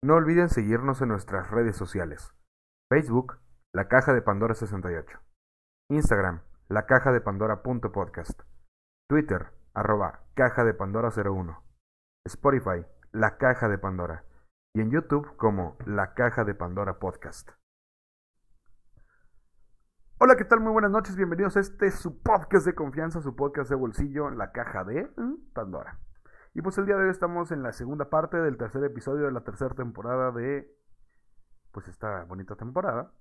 No olviden seguirnos en nuestras redes sociales. Facebook, La Caja de Pandora 68. Instagram, La Caja de Pandora.podcast. Twitter, arroba Caja de Pandora 01. Spotify, La Caja de Pandora. Y en YouTube como La Caja de Pandora Podcast. Hola, ¿qué tal? Muy buenas noches, bienvenidos a este su podcast de confianza, su podcast de bolsillo, La Caja de Pandora. Y pues el día de hoy estamos en la segunda parte del tercer episodio de la tercera temporada de pues esta bonita temporada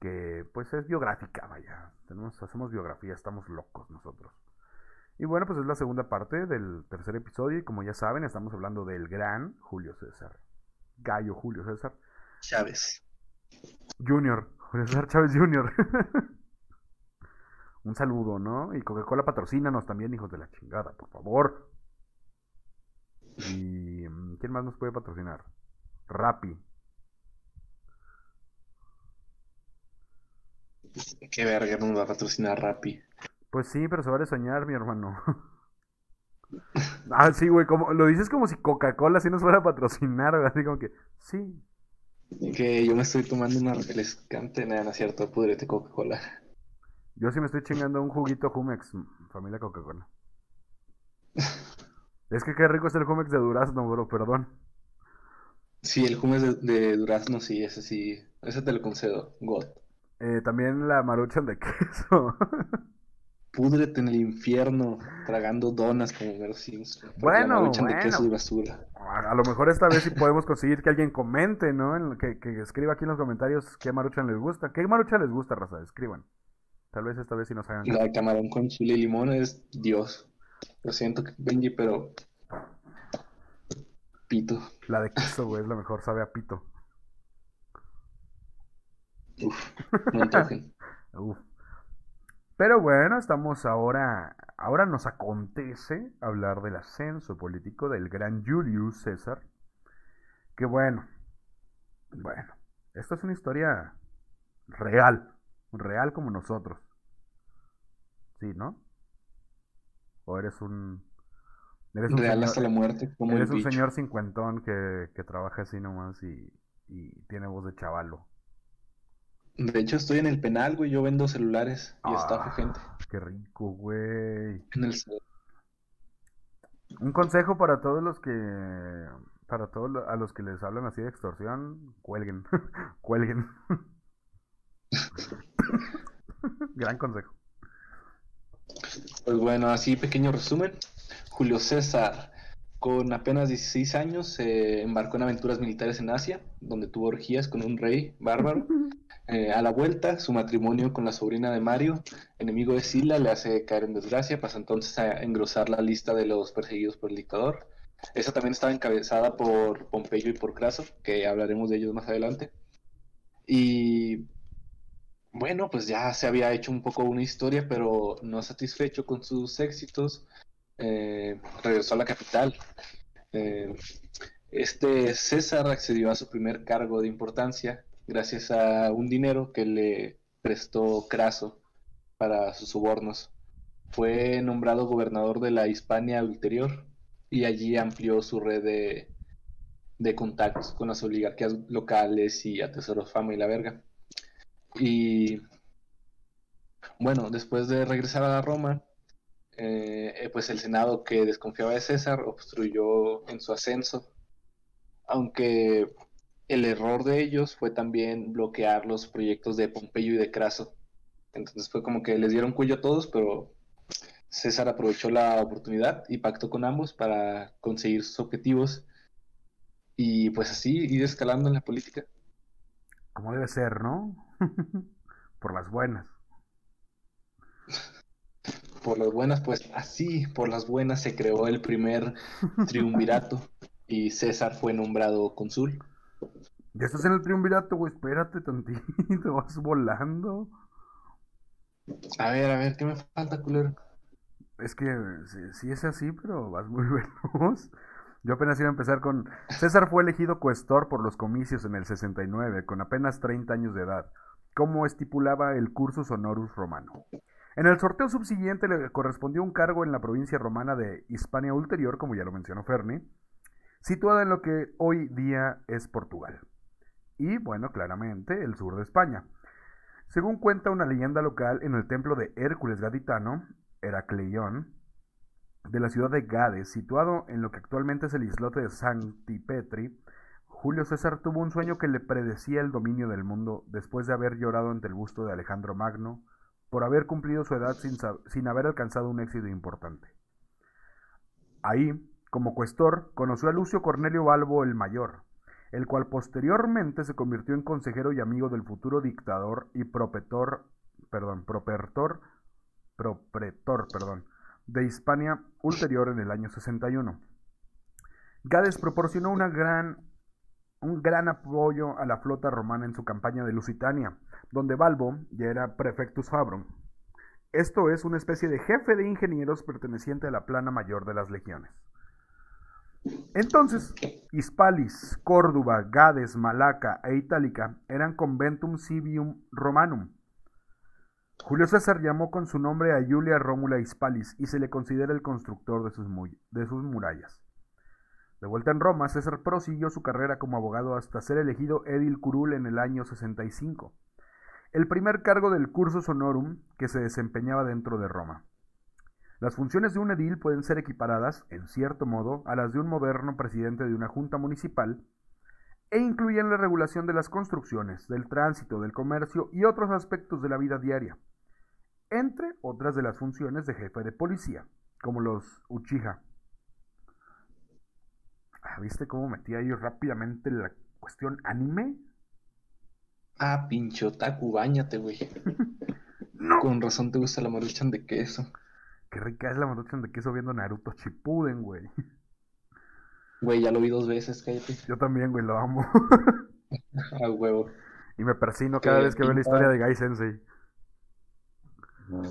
que pues es biográfica, vaya. Tenemos, hacemos biografía, estamos locos nosotros. Y bueno, pues es la segunda parte del tercer episodio y como ya saben, estamos hablando del gran Julio César. Gallo Julio César. Chávez. Junior. Julio César Chávez Junior. Un saludo, ¿no? Y Coca-Cola patrocínanos también, hijos de la chingada, por favor. ¿Y mm, quién más nos puede patrocinar? Rappi. Qué verga nos va a patrocinar Rappi. Pues sí, pero se vale soñar, mi hermano. ah, sí, güey, como, lo dices como si Coca-Cola sí nos fuera a patrocinar, así como que, sí. Que yo me estoy tomando una refrescante, nada, no es cierto, pudrete Coca-Cola. Yo sí me estoy chingando un juguito Jumex, familia Coca-Cola. Es que qué rico es el Jumex de durazno, bro, perdón. Sí, el Jumex de, durazno, sí, ese sí. Ese te lo concedo, God. Eh, también la maruchan de queso. Púdrete en el infierno tragando donas como Mero Simpson. Bueno, maruchan de queso basura. A, lo mejor esta vez sí podemos conseguir que alguien comente, ¿no? que, que, escriba aquí en los comentarios qué maruchan les gusta. ¿Qué maruchan les gusta, raza? Escriban. Tal vez esta vez sí nos hagan. La de camarón con chile y limón es Dios. Lo siento, Benji, pero. Pito. La de queso, güey, es la mejor, sabe a pito. Uf, no. Uf. Pero bueno, estamos ahora. Ahora nos acontece hablar del ascenso político del gran Julius César. Que bueno. Bueno, esto es una historia real. Real como nosotros. Sí, ¿no? ¿O eres un... Eres un Real señor, hasta la muerte, como Eres un señor cincuentón que, que trabaja así nomás y, y tiene voz de chavalo. De hecho, estoy en el penal, güey. Yo vendo celulares y estafo ah, gente. Qué rico, güey. En el... Un consejo para todos los que. Para todos a los que les hablan así de extorsión, cuelguen. cuelguen. Gran consejo. Pues bueno, así pequeño resumen. Julio César, con apenas 16 años, se embarcó en aventuras militares en Asia, donde tuvo orgías con un rey bárbaro. Eh, a la vuelta, su matrimonio con la sobrina de Mario, enemigo de Sila, le hace caer en desgracia, pasa entonces a engrosar la lista de los perseguidos por el dictador. Esa también estaba encabezada por Pompeyo y por Craso, que hablaremos de ellos más adelante. Y bueno, pues ya se había hecho un poco una historia, pero no satisfecho con sus éxitos, eh, regresó a la capital. Eh, este César accedió a su primer cargo de importancia gracias a un dinero que le prestó Craso para sus sobornos. Fue nombrado gobernador de la Hispania ulterior y allí amplió su red de, contactos con las oligarquías locales y atesoró fama y la verga. Y bueno, después de regresar a Roma, eh, pues el Senado que desconfiaba de César obstruyó en su ascenso, aunque el error de ellos fue también bloquear los proyectos de Pompeyo y de Craso. Entonces fue como que les dieron cuello a todos, pero César aprovechó la oportunidad y pactó con ambos para conseguir sus objetivos y pues así ir escalando en la política. Como debe ser, ¿no? por las buenas. Por las buenas, pues así, por las buenas se creó el primer triunvirato y César fue nombrado cónsul. Ya estás en el triunvirato, güey, espérate tantito, vas volando. A ver, a ver, ¿qué me falta, culero? Es que sí, es así, pero vas muy veloz. Yo apenas iba a empezar con... César fue elegido cuestor por los comicios en el 69, con apenas 30 años de edad como estipulaba el cursus honorus romano. En el sorteo subsiguiente le correspondió un cargo en la provincia romana de Hispania Ulterior, como ya lo mencionó Ferni. situada en lo que hoy día es Portugal. Y, bueno, claramente el sur de España. Según cuenta una leyenda local, en el templo de Hércules Gaditano, Heracleión, de la ciudad de Gades, situado en lo que actualmente es el islote de Sancti Julio César tuvo un sueño que le predecía el dominio del mundo después de haber llorado ante el busto de Alejandro Magno por haber cumplido su edad sin, sin haber alcanzado un éxito importante. Ahí, como cuestor, conoció a Lucio Cornelio Balbo el Mayor, el cual posteriormente se convirtió en consejero y amigo del futuro dictador y propetor, perdón, propertor, propretor, perdón, de Hispania ulterior en el año 61. Gades proporcionó gran, un gran apoyo a la flota romana en su campaña de Lusitania, donde Balbo ya era prefectus fabrum. Esto es una especie de jefe de ingenieros perteneciente a la plana mayor de las legiones. Entonces, Hispalis, Córdoba, Gades, Malaca e Itálica eran conventum civium romanum. Julio César llamó con su nombre a Julia Rómula Hispalis y se le considera el constructor de sus, de sus murallas. De vuelta en Roma, César prosiguió su carrera como abogado hasta ser elegido edil curul en el año 65, el primer cargo del cursus honorum que se desempeñaba dentro de Roma. Las funciones de un edil pueden ser equiparadas, en cierto modo, a las de un moderno presidente de una junta municipal e incluyen la regulación de las construcciones, del tránsito, del comercio y otros aspectos de la vida diaria, entre otras de las funciones de jefe de policía, como los Uchiha. Ah, ¿Viste cómo metí ahí rápidamente la cuestión anime? Ah, pincho taku, bañate, güey. no. Con razón te gusta la maruchan de queso. Qué rica es la maruchan de queso viendo Naruto Shippuden, güey. Güey, ya lo vi dos veces, cállate. Yo también, güey, lo amo. A huevo. Y me persino cada vez que veo la historia de Gai Sensei.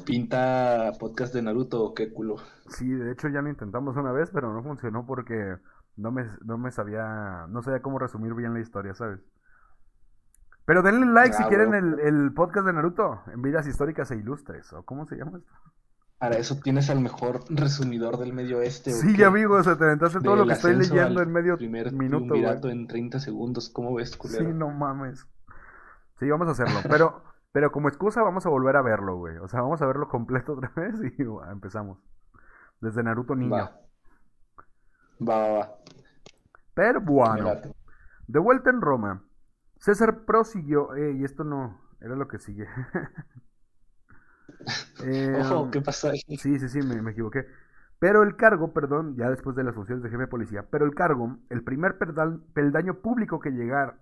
Pinta podcast de Naruto o qué culo. Sí, de hecho ya lo intentamos una vez, pero no funcionó porque no me, no me sabía, no sabía cómo resumir bien la historia, ¿sabes? Pero denle like si ah, quieren el, el, podcast de Naruto, en vidas históricas e ilustres, o cómo se llama esto. Para eso tienes al mejor resumidor del medio oeste. Sí, amigo, o sea, te aventaste todo lo que estoy leyendo en medio primer minuto. en 30 segundos, ¿cómo ves, culero? Sí, no mames. Sí, vamos a hacerlo, pero, pero como excusa vamos a volver a verlo, güey. O sea, vamos a verlo completo otra vez y empezamos. Desde Naruto Niño. Va, va, va. Pero bueno. De vuelta en Roma, César prosiguió, eh, y esto no, era lo que sigue. Eh, ¿qué pasó ahí? Sí, sí, sí, me, equivoqué. Pero el cargo, perdón, ya después de las funciones de jefe de policía, pero el cargo, el primer peldaño público que llegar,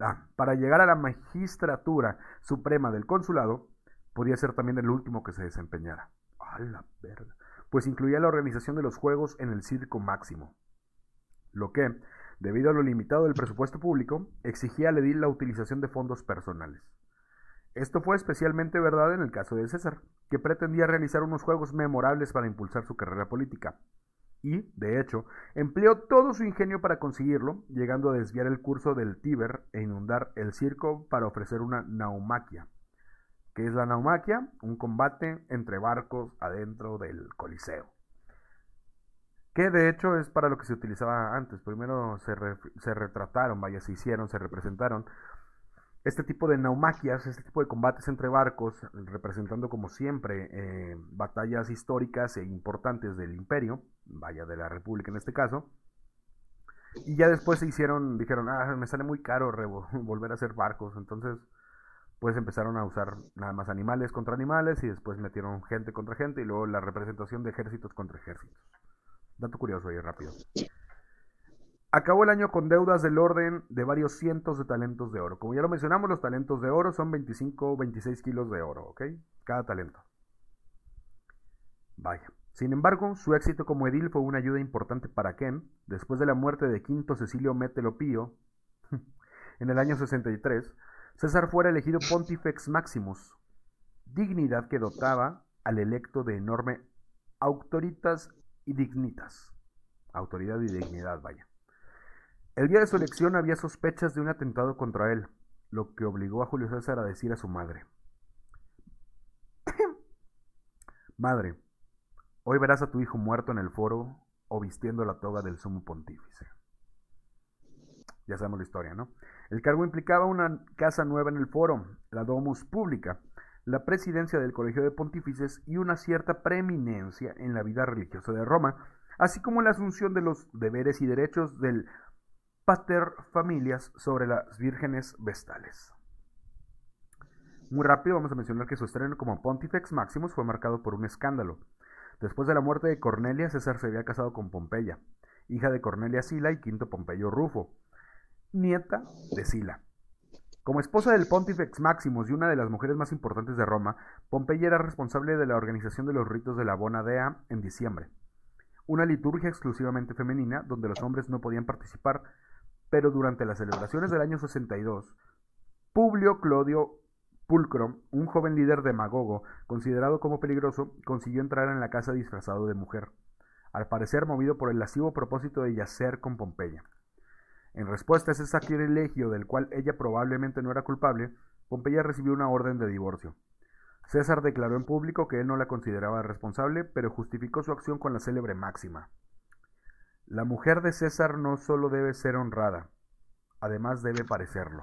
ah, para llegar a la magistratura suprema del consulado, podía ser también el último que se desempeñara. A la. Pues incluía la organización de los juegos en el circo máximo. Lo que, debido a lo limitado del presupuesto público, exigía al edil la utilización de fondos personales. Esto fue especialmente verdad en el caso de César, que pretendía realizar unos juegos memorables para impulsar su carrera política. Y, de hecho, empleó todo su ingenio para conseguirlo, llegando a desviar el curso del Tíber e inundar el circo para ofrecer una naumaquia. ¿Qué es la naumaquia? Un combate entre barcos adentro del Coliseo. Que de hecho es para lo que se utilizaba antes. Primero se, se retrataron, vaya, se hicieron, se representaron este tipo de naumaquias, este tipo de combates entre barcos, representando como siempre eh, batallas históricas e importantes del imperio, vaya de la república en este caso. Y ya después se hicieron, dijeron, ah, me sale muy caro volver a hacer barcos, entonces pues empezaron a usar nada más animales contra animales y después metieron gente contra gente y luego la representación de ejércitos contra ejércitos. Dato curioso ahí rápido. Acabó el año con deudas del orden de varios cientos de talentos de oro. Como ya lo mencionamos, los talentos de oro son 25 o 26 kilos de oro, ¿ok? Cada talento. Vaya. Sin embargo, su éxito como edil fue una ayuda importante para Ken, después de la muerte de Quinto Cecilio Metelo Pío, en el año 63, César fuera elegido Pontifex Maximus, dignidad que dotaba al electo de enorme autoritas y dignitas. Autoridad y dignidad, vaya. El día de su elección había sospechas de un atentado contra él, lo que obligó a Julio César a decir a su madre, Madre, hoy verás a tu hijo muerto en el foro o vistiendo la toga del sumo pontífice. Ya sabemos la historia, ¿no? El cargo implicaba una casa nueva en el foro, la Domus Publica, la presidencia del Colegio de Pontífices y una cierta preeminencia en la vida religiosa de Roma, así como la asunción de los deberes y derechos del pater familias sobre las vírgenes vestales. Muy rápido vamos a mencionar que su estreno como Pontifex Maximus fue marcado por un escándalo. Después de la muerte de Cornelia, César se había casado con Pompeya, hija de Cornelia Sila y quinto Pompeyo Rufo, nieta de Sila. Como esposa del Pontifex Maximus y una de las mujeres más importantes de Roma, Pompeya era responsable de la organización de los ritos de la Bona Dea en diciembre, una liturgia exclusivamente femenina donde los hombres no podían participar, pero durante las celebraciones del año 62, Publio Clodio Pulcro, un joven líder demagogo, considerado como peligroso, consiguió entrar en la casa disfrazado de mujer, al parecer movido por el lascivo propósito de yacer con Pompeya. En respuesta a ese sacrilegio del cual ella probablemente no era culpable, Pompeya recibió una orden de divorcio. César declaró en público que él no la consideraba responsable, pero justificó su acción con la célebre máxima. La mujer de César no solo debe ser honrada, además debe parecerlo.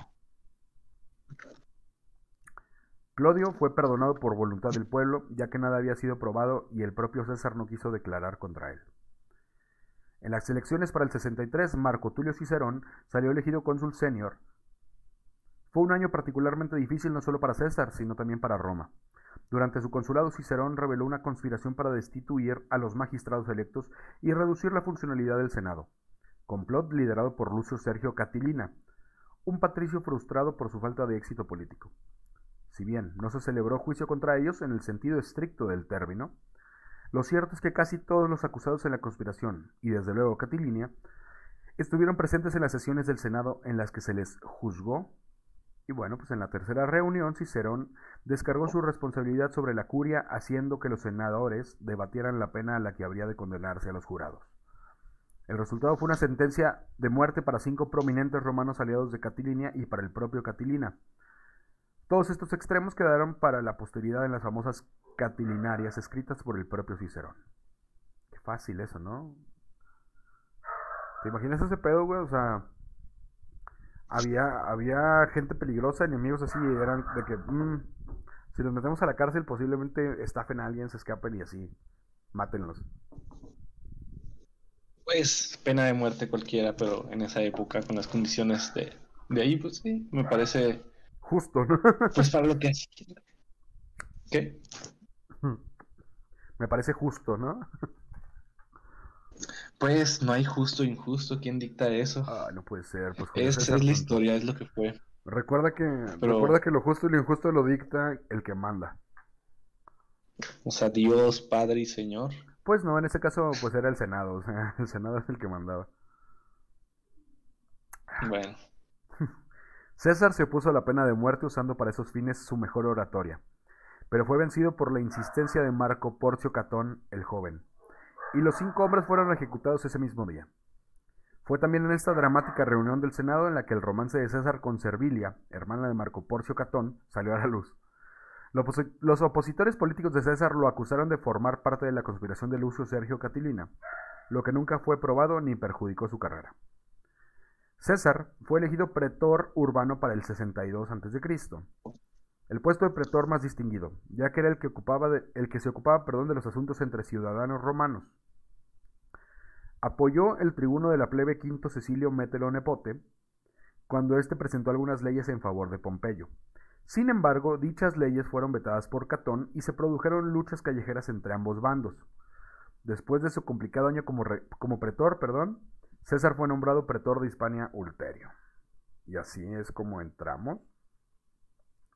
Clodio fue perdonado por voluntad del pueblo, ya que nada había sido probado y el propio César no quiso declarar contra él. En las elecciones para el 63, Marco Tulio Cicerón salió elegido cónsul senior. Fue un año particularmente difícil no solo para César, sino también para Roma. Durante su consulado, Cicerón reveló una conspiración para destituir a los magistrados electos y reducir la funcionalidad del Senado. Complot liderado por Lucio Sergio Catilina, un patricio frustrado por su falta de éxito político. Si bien no se celebró juicio contra ellos en el sentido estricto del término, lo cierto es que casi todos los acusados en la conspiración, y desde luego Catilinia, estuvieron presentes en las sesiones del Senado en las que se les juzgó. Y bueno, pues en la tercera reunión Cicerón descargó su responsabilidad sobre la curia, haciendo que los senadores debatieran la pena a la que habría de condenarse a los jurados. El resultado fue una sentencia de muerte para cinco prominentes romanos aliados de Catilinia y para el propio Catilina, todos estos extremos quedaron para la posteridad en las famosas catilinarias escritas por el propio Cicerón. Qué fácil eso, ¿no? ¿Te imaginas ese pedo, güey? O sea, había, había gente peligrosa, enemigos así, y eran de que, mm, si los metemos a la cárcel, posiblemente estafen a alguien, se escapen y así, mátenlos. Pues pena de muerte cualquiera, pero en esa época, con las condiciones de, de ahí, pues sí, me parece Justo, ¿no? Pues para lo que ¿Qué? Me parece justo, ¿no? Pues no hay justo o injusto. ¿Quién dicta eso? Ah, no puede ser. Pues es, es la historia, es lo que fue. Recuerda que, recuerda que lo justo y lo injusto lo dicta el que manda. O sea, Dios, Padre y Señor. Pues no, en ese caso, pues era el Senado. O sea, el Senado es el que mandaba. Bueno. César se opuso a la pena de muerte usando para esos fines su mejor oratoria, pero fue vencido por la insistencia de Marco Porcio Catón el joven, y los cinco hombres fueron ejecutados ese mismo día. Fue también en esta dramática reunión del Senado en la que el romance de César con Servilia, hermana de Marco Porcio Catón, salió a la luz. Los opositores políticos de César lo acusaron de formar parte de la conspiración de Lucio Sergio Catilina, lo que nunca fue probado ni perjudicó su carrera. César fue elegido pretor urbano para el 62 a.C., el puesto de pretor más distinguido, ya que era el que, ocupaba el que se ocupaba perdón, de los asuntos entre ciudadanos romanos. Apoyó el tribuno de la plebe Quinto Cecilio Metelo Nepote cuando éste presentó algunas leyes en favor de Pompeyo. Sin embargo, dichas leyes fueron vetadas por Catón y se produjeron luchas callejeras entre ambos bandos. Después de su complicado año como, como pretor, perdón, César fue nombrado pretor de Hispania Ulterio. Y así es como entramos.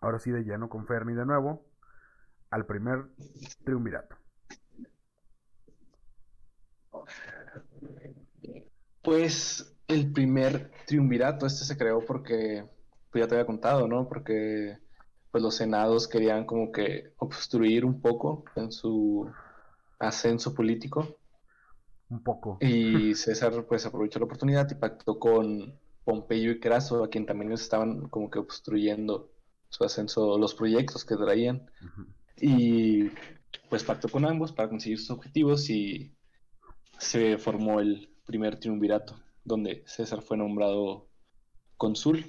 Ahora sí de lleno con Fermi de nuevo al primer triunvirato. Pues el primer triunvirato, este se creó porque, pues ya te había contado, ¿no? Porque pues los senados querían como que obstruir un poco en su ascenso político un poco. Y César pues aprovechó la oportunidad y pactó con Pompeyo y Craso, a quien también estaban como que obstruyendo su ascenso, los proyectos que traían. Y pues pactó con ambos para conseguir sus objetivos y se formó el primer triunvirato, donde César fue nombrado cónsul.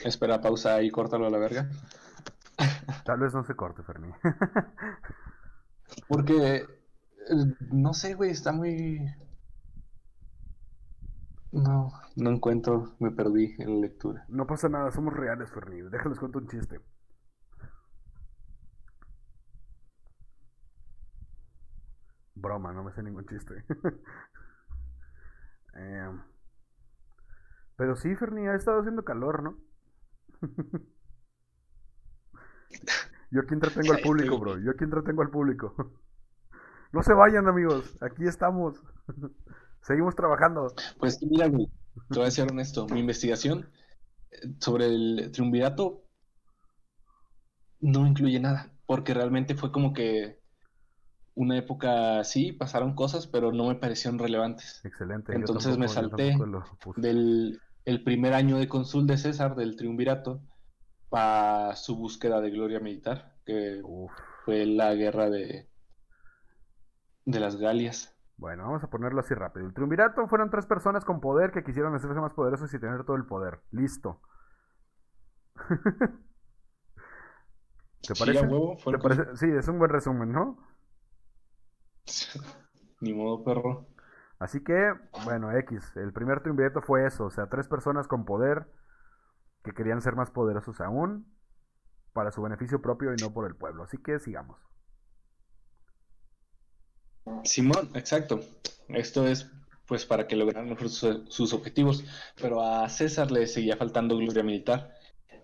Espera, pausa y córtalo a la verga. Tal vez no se corte, Fermi. Porque, eh, no sé, güey, está muy... No, no encuentro, me perdí en la lectura. No pasa nada, somos reales, Ferni. Déjales cuento un chiste. Broma, no me sé ningún chiste. Em, pero sí, Ferni, ha estado haciendo calor, ¿no? Yo aquí entretengo al público, bro. Yo aquí entretengo al público. No se vayan, amigos. Aquí estamos. Seguimos trabajando. Pues mira, güey, te voy a ser honesto. Mi investigación eh, sobre el triunvirato no incluye nada. Porque realmente fue como que una época sí, pasaron cosas, pero no me parecieron relevantes. Excelente. Entonces me salté del el primer año de cónsul de César, del triunvirato, para su búsqueda de gloria militar, que fue la guerra de, de las Galias. Bueno, vamos a ponerlo así rápido. El triunvirato fueron tres personas con poder que quisieron hacerse más poderosos y tener todo el poder. Listo. ¿Te parece? Sí, es un buen resumen, ¿no? Ni modo, perro. Así que, bueno, X. El primer triunvirato fue eso. O sea, tres personas con poder que querían ser más poderosos aún para su beneficio propio y no por el pueblo. Así que sigamos. Simón, exacto. Esto es pues para que lograran sus objetivos, pero a César le seguía faltando gloria militar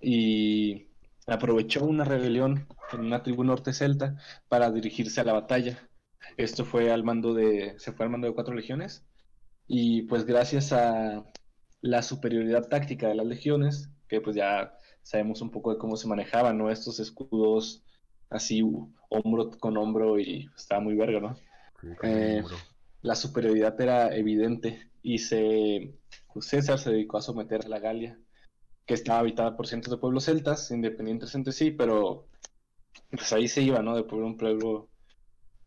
y aprovechó una rebelión en una tribu norte celta para dirigirse a la batalla. Esto fue al mando de, se fue al mando de cuatro legiones y pues gracias a la superioridad táctica de las legiones, que pues ya sabemos un poco de cómo se manejaban, ¿no? Estos escudos así hombro con hombro y estaba muy verga, ¿no? Eh, la superioridad era evidente y se, pues, César se dedicó a someter a la Galia, que estaba habitada por cientos de pueblos celtas, independientes entre sí, pero pues ahí se iba, ¿no? De pueblo en pueblo,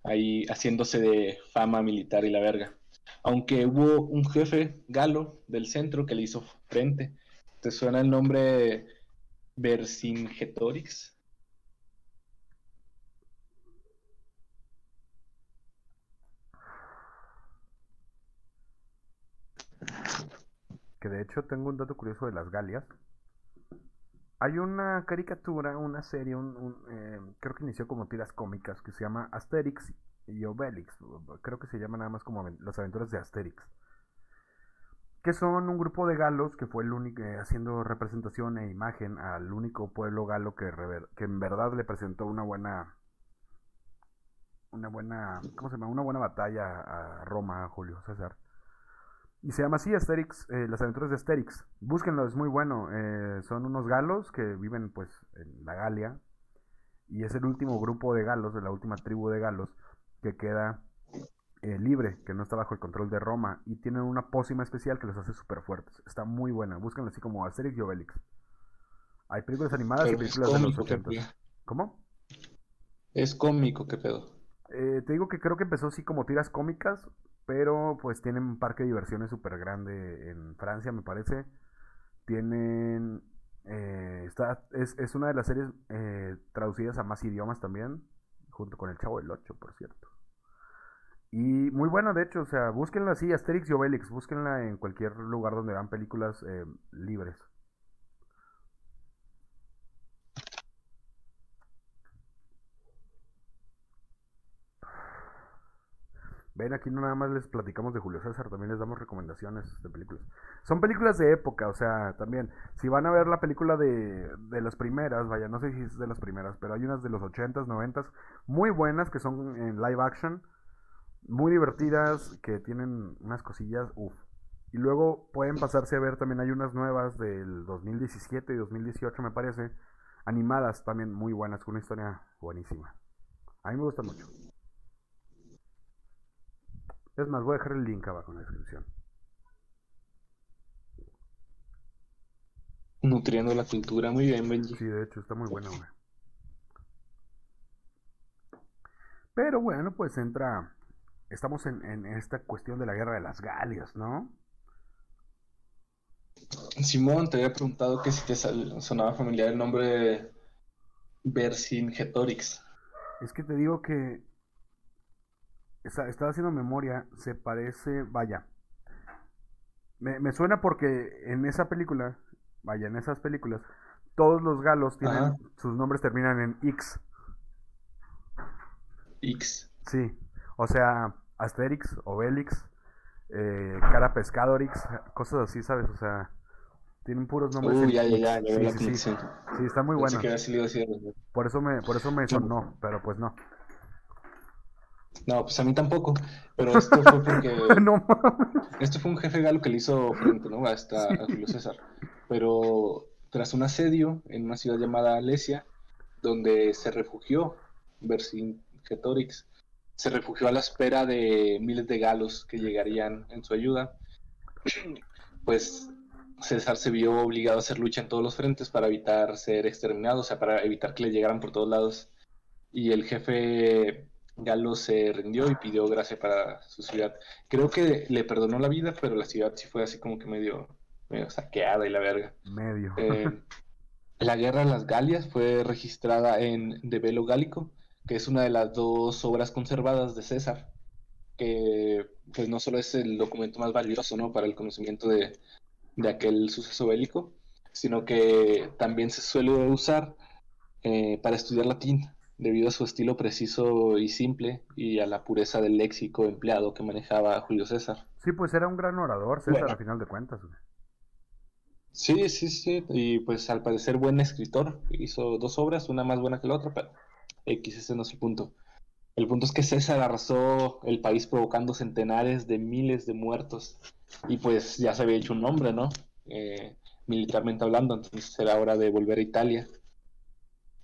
ahí haciéndose de fama militar y la verga. Aunque hubo un jefe galo del centro que le hizo frente. ¿Te suena el nombre Vercingetorix? Que de hecho tengo un dato curioso de las Galias. Hay una caricatura, una serie, un, eh, creo que inició como tiras cómicas, que se llama Asterix y Obelix. Creo que se llama nada más como las aventuras de Asterix. Que son un grupo de galos que fue el único, eh, haciendo representación e imagen al único pueblo galo que, que en verdad le presentó una buena una buena, ¿cómo se llama? Una buena batalla a Roma, a Julio César. Y se llama así Asterix, eh, las aventuras de Asterix. Búsquenlo, es muy bueno. Eh, son unos galos que viven pues en la Galia. Y es el último grupo de galos, de la última tribu de galos, que queda eh, libre, que no está bajo el control de Roma. Y tienen una pócima especial que los hace súper fuertes. Está muy buena. Búsquenlo así como Asterix y Obelix. Hay películas animadas y películas de los 80. ¿Cómo? Es cómico, ¿qué pedo? te digo que creo que empezó así como tiras cómicas, pero pues tienen un parque de diversiones súper grande en Francia, me parece. Tienen... Eh, está, es, es, una de las series eh, traducidas a más idiomas también, junto con El Chavo del 8, por cierto. Y muy buena, de hecho, o sea, búsquenla así, Asterix y Obelix, búsquenla en cualquier lugar donde vean películas eh, libres. Ven, aquí no nada más les platicamos de Julio César, también les damos recomendaciones de películas. Son películas de época, o sea, también, si van a ver la película de, de las primeras, vaya, no sé si es de las primeras, pero hay unas de los 80s, 90s, muy buenas que son en live action, muy divertidas, que tienen unas cosillas, uff. Y luego pueden pasarse a ver, también hay unas nuevas del 2017 y 2018, me parece, animadas también muy buenas, con una historia buenísima. A mí me gusta mucho. Es más, voy a dejar el link abajo en la descripción. Nutriendo la cultura, muy bien, Benji. Sí, de hecho, está muy bueno, güey. Pero bueno, pues entra estamos en, en esta cuestión de la guerra de las Galias, ¿no? Simón, te había preguntado que si te sonaba familiar el nombre de Vercingetorix. Es que te digo que estaba haciendo memoria, se parece, vaya, me, me, suena porque en esa película, vaya, en esas películas, todos los galos tienen, sus nombres terminan en X. X. Sí, o sea, Asterix, Obelix, eh, Cara Pescadorix, cosas así, ¿sabes? O sea, tienen puros nombres. Uy, ya, ya, ya, sí, sí, sí, está muy bueno. Por eso me, por eso me sonó, pero pues no. No, pues a mí tampoco. Pero esto fue porque. no Esto fue un jefe galo que le hizo frente, ¿no? Hasta a Julio César. Pero tras un asedio en una ciudad llamada Alesia, donde se refugió Vercingetorix, se refugió a la espera de miles de galos que llegarían en su ayuda. Pues César se vio obligado a hacer lucha en todos los frentes para evitar ser exterminado, o sea, para evitar que le llegaran por todos lados. Y el jefe Galo se rindió y pidió gracia para su ciudad. Creo que le perdonó la vida, pero la ciudad sí fue así como que medio, medio saqueada y la verga. Medio. Eh, la guerra de las Galias fue registrada en De Velo Gálico, que es una de las dos obras conservadas de César, que pues no solo es el documento más valioso ¿no? para el conocimiento de, de aquel suceso bélico, sino que también se suele usar eh, para estudiar latín, debido a su estilo preciso y simple y a la pureza del léxico empleado que manejaba Julio César. Sí, pues era un gran orador, César, a final de cuentas. Sí, sí, sí, y pues al parecer buen escritor, hizo dos obras, una más buena que la otra, pero X, ese no es el punto. El punto es que César arrasó el país provocando centenares de miles de muertos y pues ya se había hecho un nombre, ¿no? Eh, militarmente hablando, entonces era hora de volver a Italia.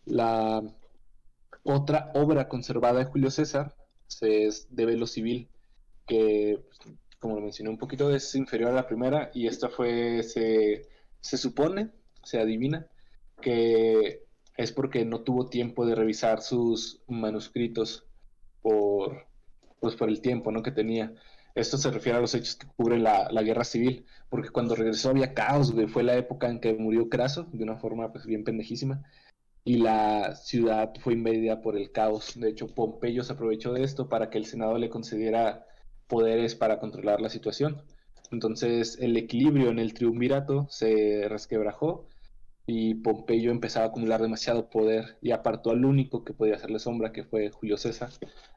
La otra obra conservada de Julio César es de Velo Civil, que, como lo mencioné un poquito, es inferior a la primera y esta fue, se, se supone, se adivina, que es porque no tuvo tiempo de revisar sus manuscritos por, pues por el tiempo ¿no? que tenía. Esto se refiere a los hechos que cubren la, guerra civil, porque cuando regresó había caos, Fue la época en que murió Craso, de una forma pues bien pendejísima, y la ciudad fue invadida por el caos. De hecho, Pompeyo se aprovechó de esto para que el Senado le concediera poderes para controlar la situación. Entonces, el equilibrio en el triunvirato se resquebrajó y Pompeyo empezaba a acumular demasiado poder y apartó al único que podía hacerle sombra, que fue Julio César.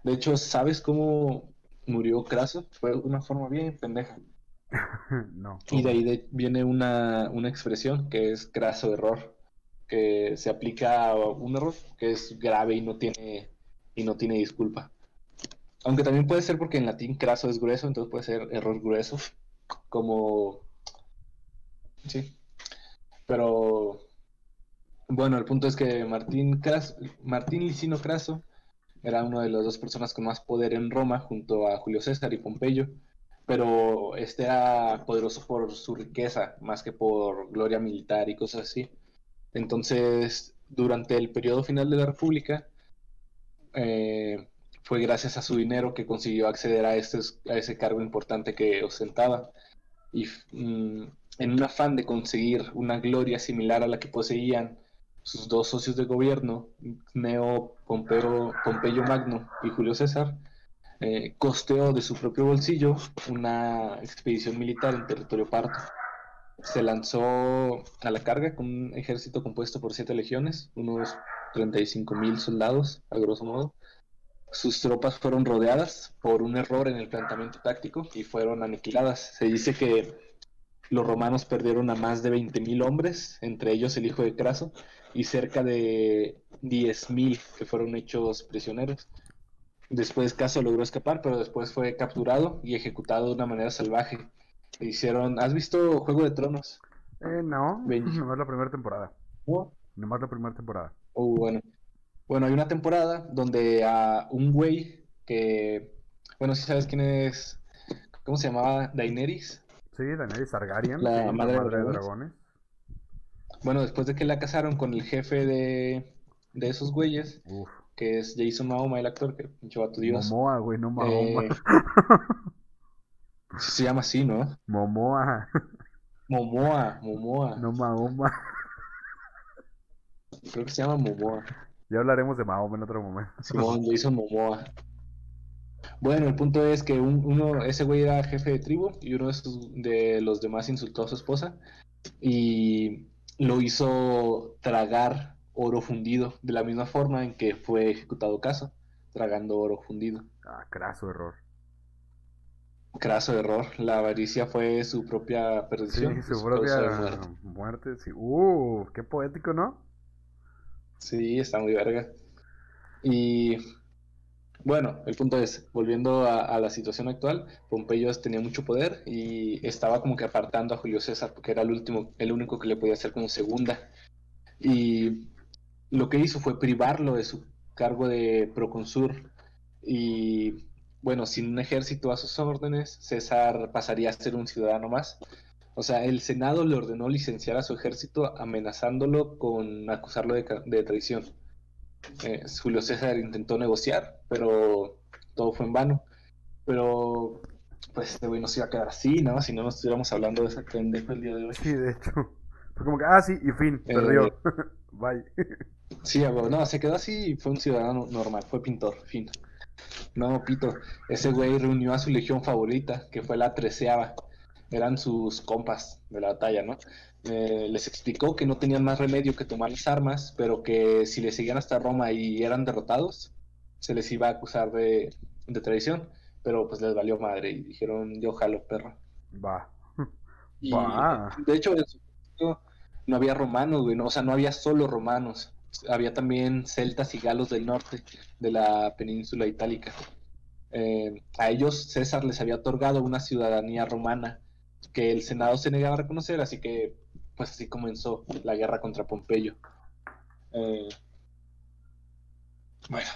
De hecho, ¿sabes cómo murió Craso? Fue de una forma bien pendeja. no. Y de ahí viene una, una, expresión que es craso error, que se aplica un error que es grave y no tiene, y no tiene disculpa. Aunque también puede ser porque en latín craso es grueso, entonces puede ser error grueso, como... Sí, pero bueno, el punto es que Martín, Martín Licino Craso era una de las dos personas con más poder en Roma, junto a Julio César y Pompeyo, pero este era poderoso por su riqueza, más que por gloria militar y cosas así. Entonces, durante el periodo final de la República, eh, fue gracias a su dinero que consiguió acceder a, ese cargo importante que ostentaba. Y mm, en un afán de conseguir una gloria similar a la que poseían sus dos socios de gobierno, Neo Pompeyo Magno y Julio César, eh, costeó de su propio bolsillo una expedición militar en territorio parto. Se lanzó a la carga con un ejército compuesto por siete legiones, unos 35 mil soldados, a grosso modo. Sus tropas fueron rodeadas por un error en el planteamiento táctico y fueron aniquiladas. Se dice que los romanos perdieron a más de 20.000 hombres, entre ellos el hijo de Craso, y cerca de 10.000 que fueron hechos prisioneros. Después Caso logró escapar, pero después fue capturado y ejecutado de una manera salvaje. Hicieron, ¿has visto Juego de Tronos? Eh, no, nomás la primera temporada. ¿No? Nomás la primera temporada. Oh, bueno. Bueno, hay una temporada donde a un güey que, bueno, si sabes quién es, ¿cómo se llamaba? Daenerys. Sí, Daenerys Targaryen, la, madre, de, dragones. Bueno, después de que la casaron con el jefe de, de esos güeyes, que es Jason Mahoma, el actor, que pinche vato Dios. Momoa, güey, no Mahoma. Eh, se llama así, ¿no? Momoa, Momoa, Momoa. no Mahoma. Creo que se llama Momoa. Ya hablaremos de Mahoma en otro momento. Simón Jason Momoa. Bueno, el punto es que un- uno, ese güey era jefe de tribu y uno de, sus- de los demás insultó a su esposa y lo hizo tragar oro fundido de la misma forma en que fue ejecutado caso, tragando oro fundido. Ah, craso error. Craso error, la avaricia fue su propia Sí, perdición, su su propia muerte. muerte. Sí. Uh, qué poético, ¿no? Sí, está muy verga. Y bueno, el punto es, volviendo a, a la situación actual, Pompeyo tenía mucho poder y estaba como que apartando a Julio César porque era el último, el único que le podía hacer como segunda. Y lo que hizo fue privarlo de su cargo de proconsur y bueno, sin un ejército a sus órdenes, César pasaría a ser un ciudadano más. O sea, el Senado le ordenó licenciar a su ejército amenazándolo con acusarlo de, de traición. Eh, Julio César intentó negociar, pero todo fue en vano. Pero, pues, este güey no se iba a quedar así, ¿no? Si no, no estuviéramos hablando de ese pendejo el día de hoy. Sí, de hecho. Fue como que, ah, sí, y fin, Eh, perdió. Bye. Sí, no, se quedó así y fue un ciudadano normal, fue pintor, fin. No, pito, ese güey reunió a su legión favorita, que fue la treceava. Eran sus compas de la batalla, ¿no? Eh, les explicó que no tenían más remedio que tomar las armas, pero que si le seguían hasta Roma y eran derrotados, se les iba a acusar de, de traición. Pero pues les valió madre y dijeron, yo jalo, perro. Va. Va. de hecho, en su momento no había romanos, güey, no, o sea, no había solo romanos, había también celtas y galos del norte de la península itálica. Eh, a ellos César les había otorgado una ciudadanía romana que el Senado se negaba a reconocer, así que pues así comenzó la guerra contra Pompeyo. Eh, bueno,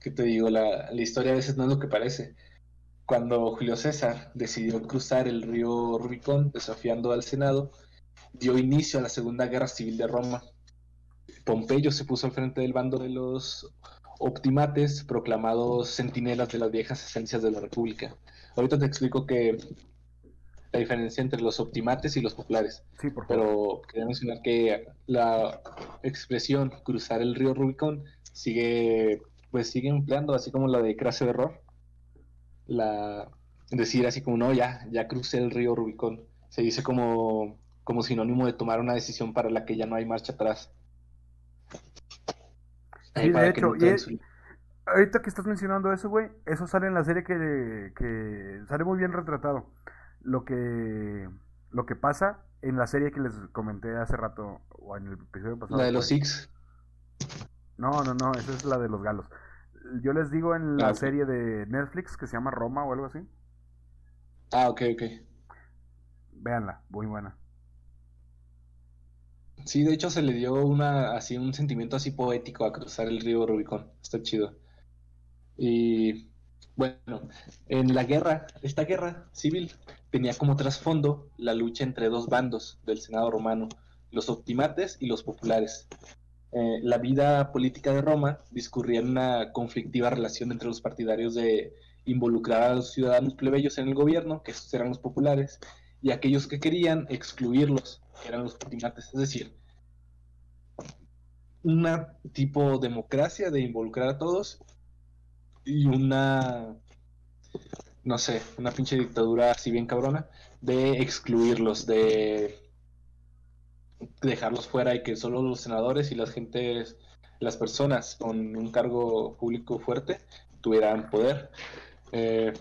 ¿qué te digo? La, la historia a veces no es lo que parece. Cuando Julio César decidió cruzar el río Rubicón desafiando al Senado, dio inicio a la Segunda Guerra Civil de Roma. Pompeyo se puso al frente del bando de los optimates, proclamados centinelas de las viejas esencias de la República. Ahorita te explico que la diferencia entre los optimates y los populares, Sí, por favor. pero quería mencionar que la expresión cruzar el río Rubicón sigue, pues sigue empleando, así como la de craso error, la decir así como no, ya, ya crucé el río Rubicón, se dice como, como sinónimo de tomar una decisión para la que ya no hay marcha atrás. Sí, de hecho, y es- Ahorita que estás mencionando eso, güey, eso sale en la serie que, que sale muy bien retratado. Lo que lo que pasa en la serie que les comenté hace rato o en el episodio pasado. la de los Six. No, no, no, esa es la de los galos. Yo les digo en la Ah, serie de Netflix que se llama Roma o algo así. Ah, ok, ok. Véanla, muy buena. Sí, de hecho se le dio una, así, un sentimiento así poético a cruzar el río Rubicón. Está chido. Y bueno, en la guerra, esta guerra civil tenía como trasfondo la lucha entre dos bandos del Senado romano, los optimates y los populares. Eh, la vida política de Roma discurría en una conflictiva relación entre los partidarios de involucrar a los ciudadanos plebeyos en el gobierno, que eran los populares, y aquellos que querían excluirlos, eran los optimates. Es decir, una tipo democracia de involucrar a todos y una, no sé, una pinche dictadura así bien cabrona de excluirlos, de dejarlos fuera y que solo los senadores y las gentes, las personas con un cargo público fuerte tuvieran poder. Eh,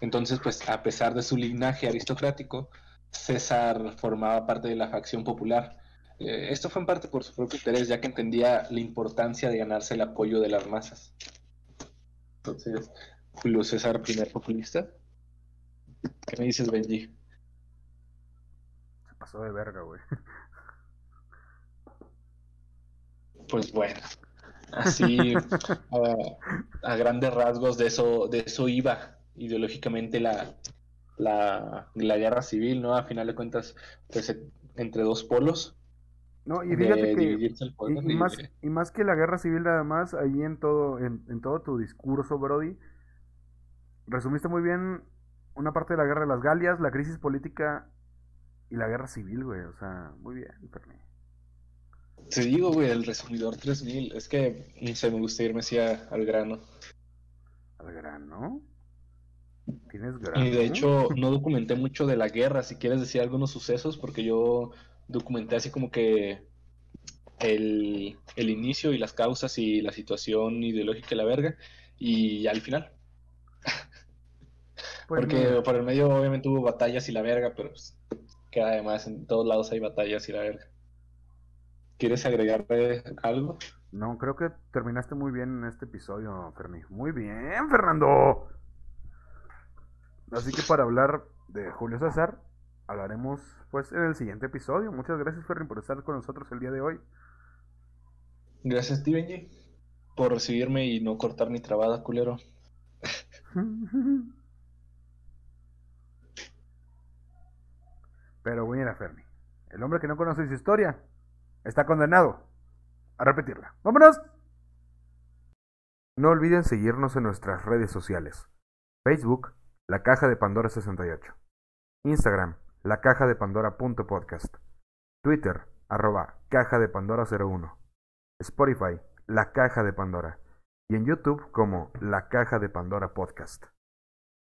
entonces, pues a pesar de su linaje aristocrático, César formaba parte de la facción popular. Eh, esto fue en parte por su propio interés, ya que entendía la importancia de ganarse el apoyo de las masas. Entonces, Julio César, primer populista. ¿Qué me dices, Benji? Se pasó de verga, güey. Pues bueno, así a, a grandes rasgos de eso, de eso iba ideológicamente la, la, la guerra civil, ¿no? A final de cuentas, pues entre dos polos. No, y fíjate que el y, poder y y más de- y más que la guerra civil nada más ahí en todo en, en todo tu discurso, Brody, resumiste muy bien una parte de la guerra de las Galias, la crisis política y la guerra civil, güey, o sea, muy bien, Ferni. Te digo, güey, el resumidor 3000. Es que, no sé, me gusta irme así a- al grano. Al grano. ¿Tienes grano? Y de hecho, no documenté mucho de la guerra. Si quieres decir algunos sucesos, porque yo documenté así como que el, el inicio y las causas y la situación ideológica y la verga. Y al final. Pues Porque mira, por el medio obviamente hubo batallas y la verga, pero pues, que además en todos lados hay batallas y la verga. ¿Quieres agregarle algo? no, creo que terminaste muy bien en este episodio, Ferni. Muy bien, Fernando. Así que para hablar de Julio César, hablaremos pues en el siguiente episodio. Muchas gracias, Ferni, por estar con nosotros el día de hoy. Gracias, Steven por recibirme y no cortar mi trabada, culero. Pero mira, Ferni, el hombre que no conoce su historia está condenado a repetirla. ¡Vámonos! No olviden seguirnos en nuestras redes sociales. Facebook, La Caja de Pandora 68. Instagram, La Caja de Pandora.podcast. Twitter, arroba Caja de Pandora 01. Spotify, La Caja de Pandora. Y en YouTube como La Caja de Pandora Podcast.